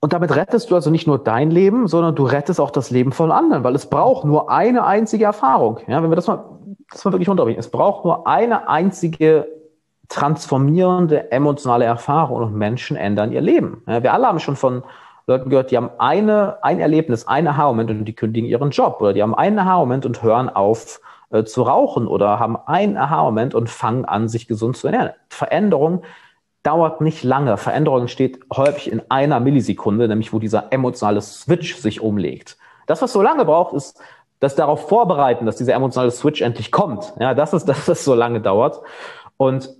Und damit rettest du also nicht nur dein Leben, sondern du rettest auch das Leben von anderen, weil es braucht nur eine einzige Erfahrung. Ja, wenn wir das mal, das mal wirklich unterbringen. Es braucht nur eine einzige transformierende emotionale Erfahrung und Menschen ändern ihr Leben. Ja, wir alle haben schon von Leuten gehört, die haben eine, ein Erlebnis, ein Aha-Moment und die kündigen ihren Job oder die haben einen Aha-Moment und hören auf, äh, zu rauchen oder haben einen Aha-Moment und fangen an, sich gesund zu ernähren. Veränderung dauert nicht lange. Veränderung entsteht häufig in einer Millisekunde, nämlich wo dieser emotionale Switch sich umlegt. Das, was so lange braucht, ist das darauf vorbereiten, dass dieser emotionale Switch endlich kommt. Ja, das ist, dass das so lange dauert. Und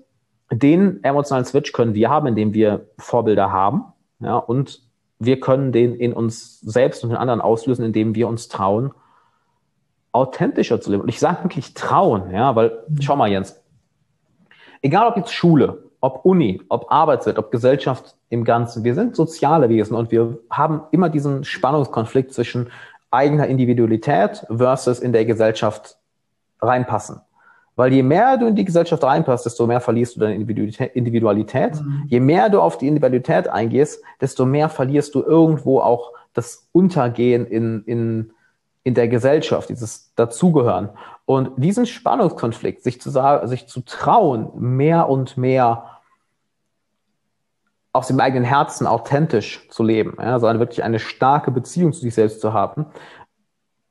den emotionalen Switch können wir haben, indem wir Vorbilder haben. Ja, und wir können den in uns selbst und den anderen auslösen, indem wir uns trauen, authentischer zu leben. Und ich sage wirklich trauen, ja, weil, schau mal, Jens, egal ob jetzt Schule, ob Uni, ob Arbeitswelt, ob Gesellschaft im Ganzen, wir sind soziale Wesen und wir haben immer diesen Spannungskonflikt zwischen eigener Individualität versus in der Gesellschaft reinpassen. Weil je mehr du in die Gesellschaft reinpasst, desto mehr verlierst du deine Individualität. Mhm. Je mehr du auf die Individualität eingehst, desto mehr verlierst du irgendwo auch das Untergehen in, in in der Gesellschaft, dieses Dazugehören. Und diesen Spannungskonflikt, sich zu sagen, sich zu trauen, mehr und mehr aus dem eigenen Herzen authentisch zu leben, ja, also eine, wirklich eine starke Beziehung zu sich selbst zu haben,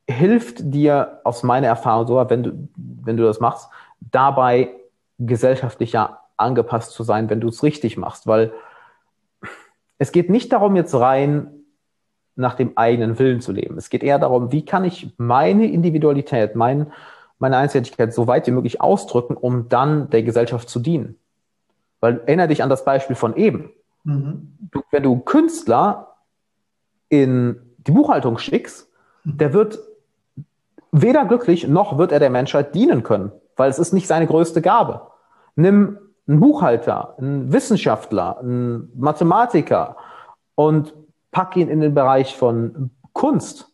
hilft dir aus meiner Erfahrung so, wenn du, wenn du das machst, dabei gesellschaftlicher angepasst zu sein, wenn du es richtig machst, weil es geht nicht darum, jetzt rein nach dem eigenen Willen zu leben. Es geht eher darum, wie kann ich meine Individualität, mein, meine Einzigartigkeit so weit wie möglich ausdrücken, um dann der Gesellschaft zu dienen. Weil erinnere dich an das Beispiel von eben. Mhm. Du, wenn du Künstler in die Buchhaltung schickst, der wird weder glücklich noch wird er der Menschheit dienen können, weil es ist nicht seine größte Gabe. Nimm einen Buchhalter, einen Wissenschaftler, einen Mathematiker und pack ihn in den Bereich von Kunst.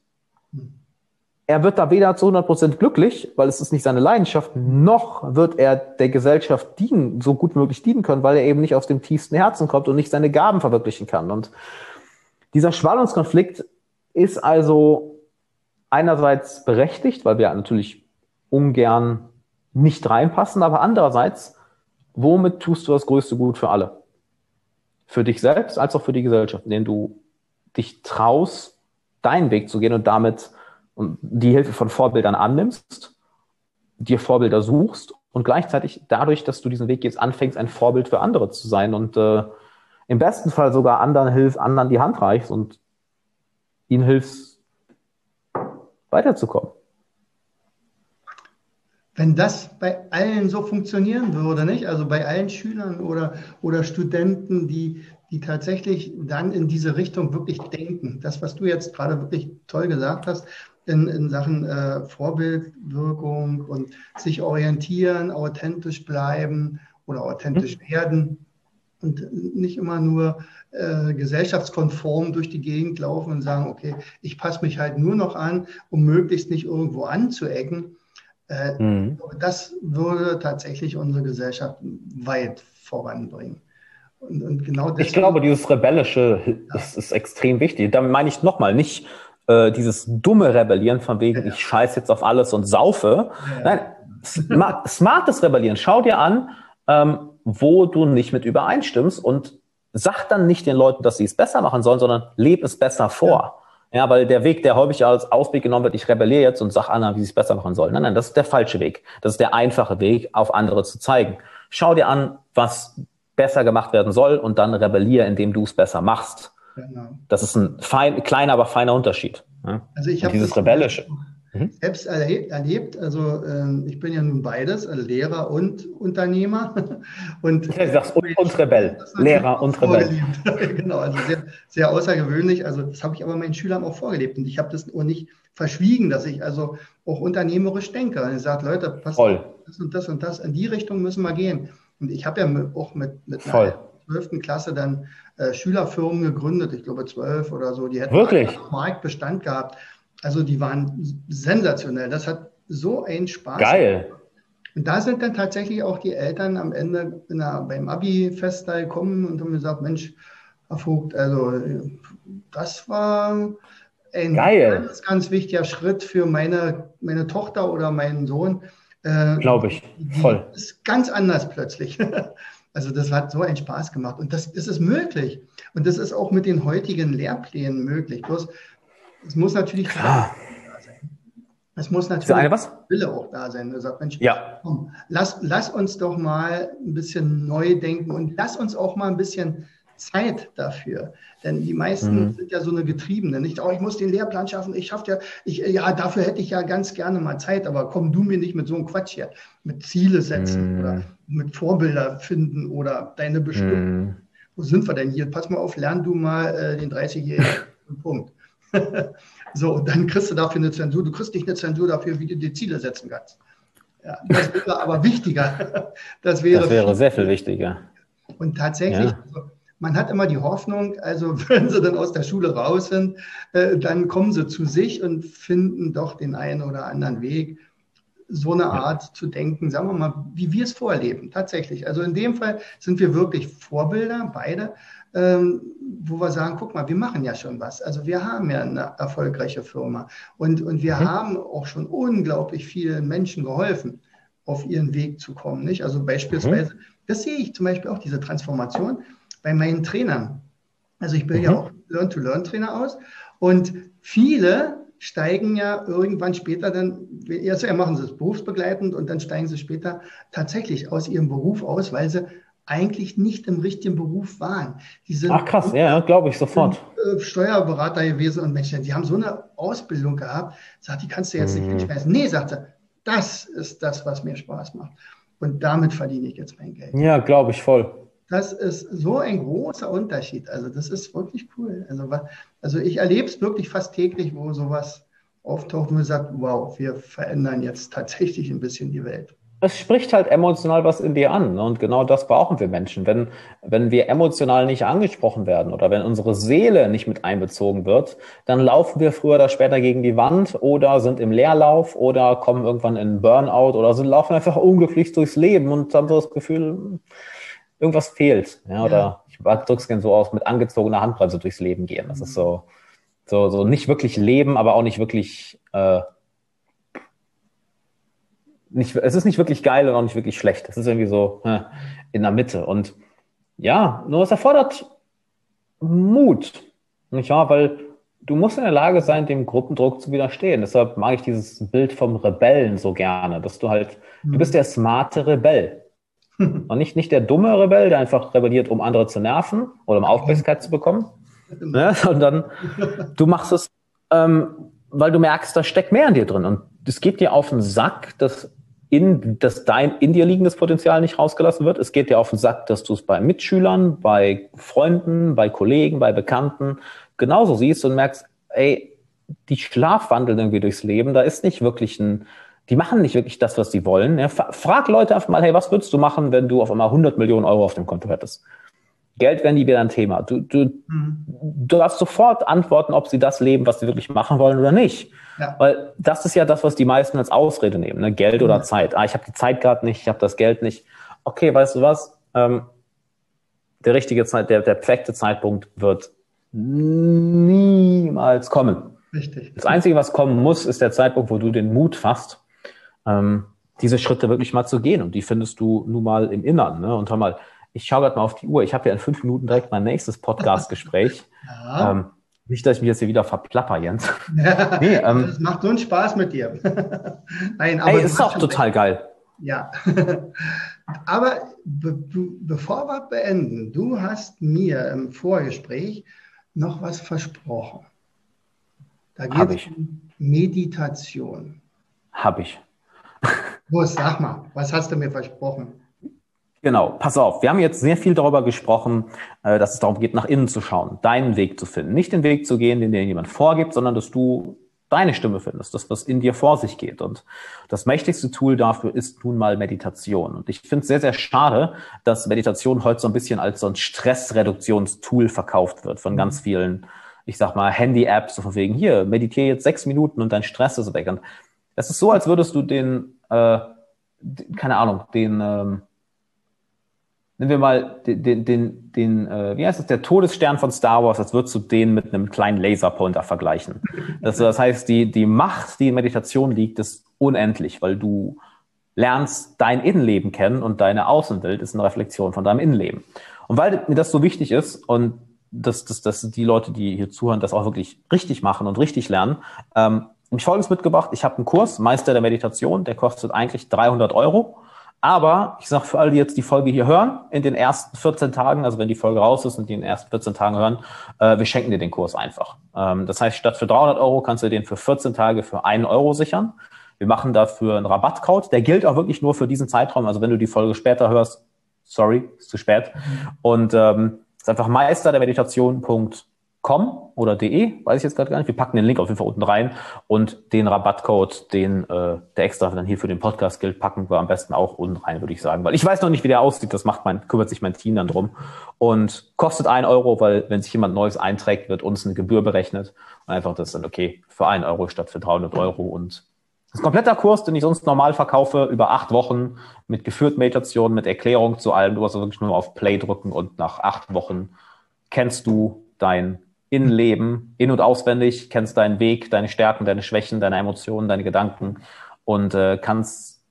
Er wird da weder zu 100% glücklich, weil es ist nicht seine Leidenschaft, noch wird er der Gesellschaft dienen, so gut möglich dienen können, weil er eben nicht aus dem tiefsten Herzen kommt und nicht seine Gaben verwirklichen kann. Und dieser Schwallungskonflikt ist also einerseits berechtigt, weil wir natürlich ungern nicht reinpassen, aber andererseits, womit tust du das größte Gut für alle? Für dich selbst als auch für die Gesellschaft, indem du dich traust, deinen Weg zu gehen und damit die Hilfe von Vorbildern annimmst, dir Vorbilder suchst und gleichzeitig dadurch, dass du diesen Weg gehst, anfängst, ein Vorbild für andere zu sein und äh, im besten Fall sogar anderen hilfst, anderen die Hand reichst und ihnen hilfst, weiterzukommen. Wenn das bei allen so funktionieren würde, nicht? Also bei allen Schülern oder, oder Studenten, die, die tatsächlich dann in diese Richtung wirklich denken. Das, was du jetzt gerade wirklich toll gesagt hast, in, in Sachen äh, Vorbildwirkung und sich orientieren, authentisch bleiben oder authentisch mhm. werden und nicht immer nur äh, gesellschaftskonform durch die Gegend laufen und sagen, okay, ich passe mich halt nur noch an, um möglichst nicht irgendwo anzuecken. Äh, mhm. Das würde tatsächlich unsere Gesellschaft weit voranbringen. Und, und genau ich glaube, dieses Rebellische ja. ist, ist, extrem wichtig. Damit meine ich nochmal nicht äh, dieses dumme Rebellieren von wegen, ja. ich scheiß jetzt auf alles und saufe. Ja. Nein, smart, smartes Rebellieren. Schau dir an, ähm, wo du nicht mit übereinstimmst und sag dann nicht den Leuten, dass sie es besser machen sollen, sondern leb es besser vor. Ja, weil der Weg, der häufig als Ausweg genommen wird, ich rebelliere jetzt und sag anderen, wie sie es besser machen sollen. Nein, nein, das ist der falsche Weg. Das ist der einfache Weg, auf andere zu zeigen. Schau dir an, was besser gemacht werden soll und dann rebelliere, indem du es besser machst. Genau. Das ist ein fein, kleiner, aber feiner Unterschied. Ja? Also ich habe dieses Rebellische. Mhm. Selbst erlebt, also äh, ich bin ja nun beides, also Lehrer und Unternehmer. Und, ich sag's, und, und Rebell, Lehrer und Rebell. genau, also sehr, sehr außergewöhnlich. Also das habe ich aber meinen Schülern auch vorgelebt und ich habe das auch nicht verschwiegen, dass ich also auch unternehmerisch denke. Und ich sage, Leute, passt auf, das und das und das, in die Richtung müssen wir gehen. Und ich habe ja auch mit, mit einer 12. Klasse dann äh, Schülerfirmen gegründet, ich glaube zwölf oder so, die hätten Wirklich? Marktbestand gehabt. Also die waren sensationell. Das hat so einen Spaß. Geil. Und da sind dann tatsächlich auch die Eltern am Ende der, beim Abi-Fest da gekommen und haben gesagt, Mensch, Herr Vogt, also das war ein Geil. ganz, ganz wichtiger Schritt für meine, meine Tochter oder meinen Sohn. Äh, Glaube ich, voll. Das ist ganz anders plötzlich. Also das hat so einen Spaß gemacht und das, das ist möglich. Und das ist auch mit den heutigen Lehrplänen möglich. Bloß es muss natürlich Klar. da sein. Es muss natürlich eine was? Wille auch da sein. Du sagst, Mensch, ja. komm, lass, lass uns doch mal ein bisschen neu denken und lass uns auch mal ein bisschen Zeit dafür. Denn die meisten mhm. sind ja so eine Getriebene. Nicht, oh, ich muss den Lehrplan schaffen, ich schaffe ja, ich, ja, dafür hätte ich ja ganz gerne mal Zeit, aber komm du mir nicht mit so einem Quatsch hier, mit Ziele setzen mhm. oder mit Vorbilder finden oder deine Bestimmung. Mhm. Wo sind wir denn hier? Pass mal auf, lern du mal äh, den 30-jährigen Punkt. so, dann kriegst du dafür eine Zensur. Du kriegst nicht eine Zensur dafür, wie du dir Ziele setzen kannst. Ja, das wäre aber wichtiger. Das wäre, das wäre sehr viel wichtiger. Und tatsächlich, ja. also, man hat immer die Hoffnung, also wenn sie dann aus der Schule raus sind, äh, dann kommen sie zu sich und finden doch den einen oder anderen Weg, so eine Art zu denken, sagen wir mal, wie wir es vorleben, tatsächlich. Also in dem Fall sind wir wirklich Vorbilder, beide, wo wir sagen, guck mal, wir machen ja schon was. Also wir haben ja eine erfolgreiche Firma und, und wir mhm. haben auch schon unglaublich vielen Menschen geholfen, auf ihren Weg zu kommen. Nicht? Also beispielsweise, mhm. das sehe ich zum Beispiel auch, diese Transformation bei meinen Trainern. Also ich bilde mhm. ja auch Learn-to-Learn-Trainer aus und viele steigen ja irgendwann später dann, erst machen sie es berufsbegleitend und dann steigen sie später tatsächlich aus ihrem Beruf aus, weil sie eigentlich nicht im richtigen Beruf waren. Die sind Ach krass, ja, glaube ich sofort. Äh, Steuerberater gewesen und Menschen, die haben so eine Ausbildung gehabt, sagt, die kannst du jetzt mhm. nicht hinschmeißen. Nee, sagt er, das ist das, was mir Spaß macht. Und damit verdiene ich jetzt mein Geld. Ja, glaube ich voll. das ist so ein großer Unterschied. Also das ist wirklich cool. Also, also ich erlebe es wirklich fast täglich, wo sowas auftaucht und man sagt, wow, wir verändern jetzt tatsächlich ein bisschen die Welt es spricht halt emotional was in dir an. Ne? Und genau das brauchen wir Menschen. Wenn, wenn wir emotional nicht angesprochen werden oder wenn unsere Seele nicht mit einbezogen wird, dann laufen wir früher oder später gegen die Wand oder sind im Leerlauf oder kommen irgendwann in Burnout oder sind, laufen einfach unglücklich durchs Leben und haben so das Gefühl, irgendwas fehlt. Ja, oder ja. ich drück's gerne so aus, mit angezogener Handbremse durchs Leben gehen. Das ist so, so, so nicht wirklich leben, aber auch nicht wirklich äh, nicht, es ist nicht wirklich geil und auch nicht wirklich schlecht. Es ist irgendwie so äh, in der Mitte. Und ja, nur es erfordert Mut. Nicht wahr? Weil du musst in der Lage sein, dem Gruppendruck zu widerstehen. Deshalb mag ich dieses Bild vom Rebellen so gerne, dass du halt, mhm. du bist der smarte Rebell. Und nicht, nicht der dumme Rebell, der einfach rebelliert, um andere zu nerven oder um Aufmerksamkeit zu bekommen, ne? sondern du machst es, ähm, weil du merkst, da steckt mehr in dir drin. Und es geht dir auf den Sack, dass in, dass dein in dir liegendes Potenzial nicht rausgelassen wird. Es geht dir auf den Sack, dass du es bei Mitschülern, bei Freunden, bei Kollegen, bei Bekannten genauso siehst und merkst, ey, die schlafwandeln irgendwie durchs Leben. Da ist nicht wirklich ein, die machen nicht wirklich das, was sie wollen. Ja, frag Leute einfach mal, hey, was würdest du machen, wenn du auf einmal 100 Millionen Euro auf dem Konto hättest? Geld wäre nie wieder ein Thema. Du, du, mhm. du darfst sofort antworten, ob sie das leben, was sie wirklich machen wollen oder nicht. Ja. Weil das ist ja das, was die meisten als Ausrede nehmen, ne? Geld oder mhm. Zeit. Ah, ich habe die Zeit gerade nicht, ich habe das Geld nicht. Okay, weißt du was? Ähm, der richtige Zeit, der, der perfekte Zeitpunkt wird niemals kommen. Richtig. Das Einzige, was kommen muss, ist der Zeitpunkt, wo du den Mut fasst, ähm, diese Schritte wirklich mal zu gehen. Und die findest du nun mal im Innern. Ne? Und hör mal, ich schaue gerade mal auf die Uhr. Ich habe ja in fünf Minuten direkt mein nächstes Podcast-Gespräch. Ja. Ähm, nicht, dass ich mich jetzt hier wieder verplapper, Jens. Ja, nee, ähm, das macht so einen Spaß mit dir. Nein, aber ey, ist auch total recht. geil. Ja, aber be bevor wir beenden, du hast mir im Vorgespräch noch was versprochen. Da geht es um Meditation. Habe ich. Los, sag mal, was hast du mir versprochen? Genau, pass auf. Wir haben jetzt sehr viel darüber gesprochen, äh, dass es darum geht, nach innen zu schauen, deinen Weg zu finden. Nicht den Weg zu gehen, den dir jemand vorgibt, sondern dass du deine Stimme findest, das, was in dir vor sich geht. Und das mächtigste Tool dafür ist nun mal Meditation. Und ich finde es sehr, sehr schade, dass Meditation heute so ein bisschen als so ein Stressreduktionstool verkauft wird von ganz mhm. vielen, ich sag mal, Handy-Apps, so von wegen, hier, meditiere jetzt sechs Minuten und dein Stress ist weg. Und das ist so, als würdest du den, äh, keine Ahnung, den, ähm, nehmen wir mal den, den, den, den äh, wie heißt es, der Todesstern von Star Wars, als würdest du den mit einem kleinen Laserpointer vergleichen. Das, das heißt, die, die Macht, die in Meditation liegt, ist unendlich, weil du lernst dein Innenleben kennen und deine Außenwelt ist eine Reflexion von deinem Innenleben. Und weil mir das so wichtig ist und dass, dass, dass die Leute, die hier zuhören, das auch wirklich richtig machen und richtig lernen, ähm, habe ich Folgendes mitgebracht. Ich habe einen Kurs, Meister der Meditation, der kostet eigentlich 300 Euro. Aber ich sage für alle, die jetzt die Folge hier hören, in den ersten 14 Tagen, also wenn die Folge raus ist und die in den ersten 14 Tagen hören, äh, wir schenken dir den Kurs einfach. Ähm, das heißt, statt für 300 Euro kannst du den für 14 Tage für einen Euro sichern. Wir machen dafür einen Rabattcode. Der gilt auch wirklich nur für diesen Zeitraum. Also wenn du die Folge später hörst, sorry, ist zu spät. Und ähm, ist einfach Meister der Meditation com oder de, weiß ich jetzt gerade gar nicht. Wir packen den Link auf jeden Fall unten rein und den Rabattcode, den äh, der extra dann hier für den Podcast gilt, packen wir am besten auch unten rein, würde ich sagen. Weil ich weiß noch nicht, wie der aussieht, das macht mein, kümmert sich mein Team dann drum. Und kostet ein Euro, weil wenn sich jemand Neues einträgt, wird uns eine Gebühr berechnet. Und einfach das dann okay, für ein Euro statt für 300 Euro. Und das ist kompletter Kurs, den ich sonst normal verkaufe, über acht Wochen mit geführten Meditationen, mit Erklärung zu allem. Du hast wirklich nur auf Play drücken und nach acht Wochen kennst du dein Innenleben, in- und auswendig, kennst deinen Weg, deine Stärken, deine Schwächen, deine Emotionen, deine Gedanken und äh, kannst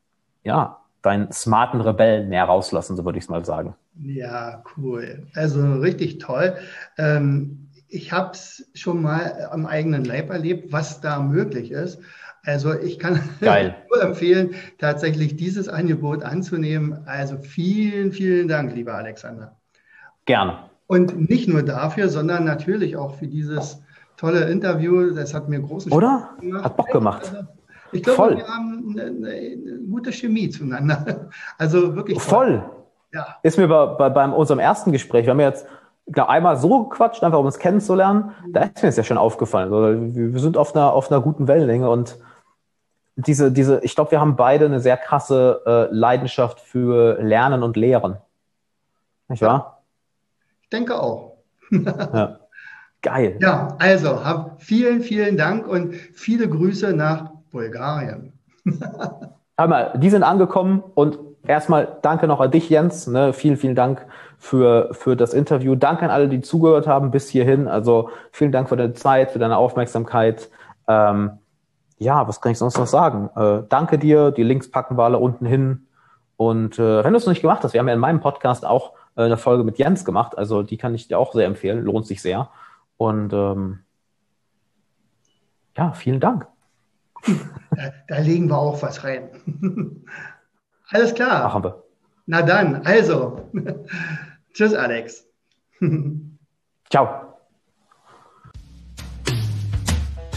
ja deinen smarten Rebellen mehr rauslassen, so würde ich es mal sagen. Ja, cool. Also richtig toll. Ähm, ich habe es schon mal am eigenen Leib erlebt, was da möglich ist. Also ich kann Geil. nur empfehlen, tatsächlich dieses Angebot anzunehmen. Also vielen, vielen Dank, lieber Alexander. Gerne. Und nicht nur dafür, sondern natürlich auch für dieses tolle Interview. Das hat mir großen Spaß Oder? gemacht. Hat Bock gemacht. Also, ich glaube, Voll. wir haben eine, eine, gute Chemie zueinander. Also wirklich. Voll. Toll. ja. ist mir bei, bei, bei unserem ersten Gespräch, wir haben jetzt genau, einmal so gequatscht, einfach um uns kennenzulernen, da ist mir das ja schon aufgefallen. Also, wir sind auf einer, auf einer guten Wellenlänge und diese, diese, ich glaube, wir haben beide eine sehr krasse äh, Leidenschaft für Lernen und Lehren. Nicht wahr? Ich denke auch. ja. Geil. Ja, also hab vielen, vielen Dank und viele Grüße nach Bulgarien. Einmal, die sind angekommen und erstmal danke noch an dich, Jens. Ne? Vielen, vielen Dank für, für das Interview. Danke an alle, die zugehört haben bis hierhin. Also vielen Dank für deine Zeit, für deine Aufmerksamkeit. Ähm, ja, was kann ich sonst noch sagen? Äh, danke dir. Die Links packen wir alle unten hin. Und äh, wenn du es noch nicht gemacht hast, wir haben ja in meinem Podcast auch eine Folge mit Jens gemacht. Also die kann ich dir auch sehr empfehlen. Lohnt sich sehr. Und ähm, ja, vielen Dank. Da, da, legen wir auch was rein. Alles klar. Machen wir. Na dann, also. Tschüss, Alex. Ciao.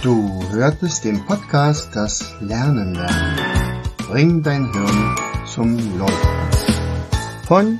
Du hörtest den Podcast Das Lernen lernen. Bring dein Hirn zum Laufen. Von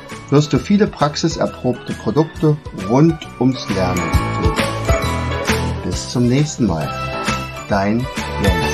wirst du viele praxiserprobte Produkte rund ums Lernen finden. Bis zum nächsten Mal. Dein Jens.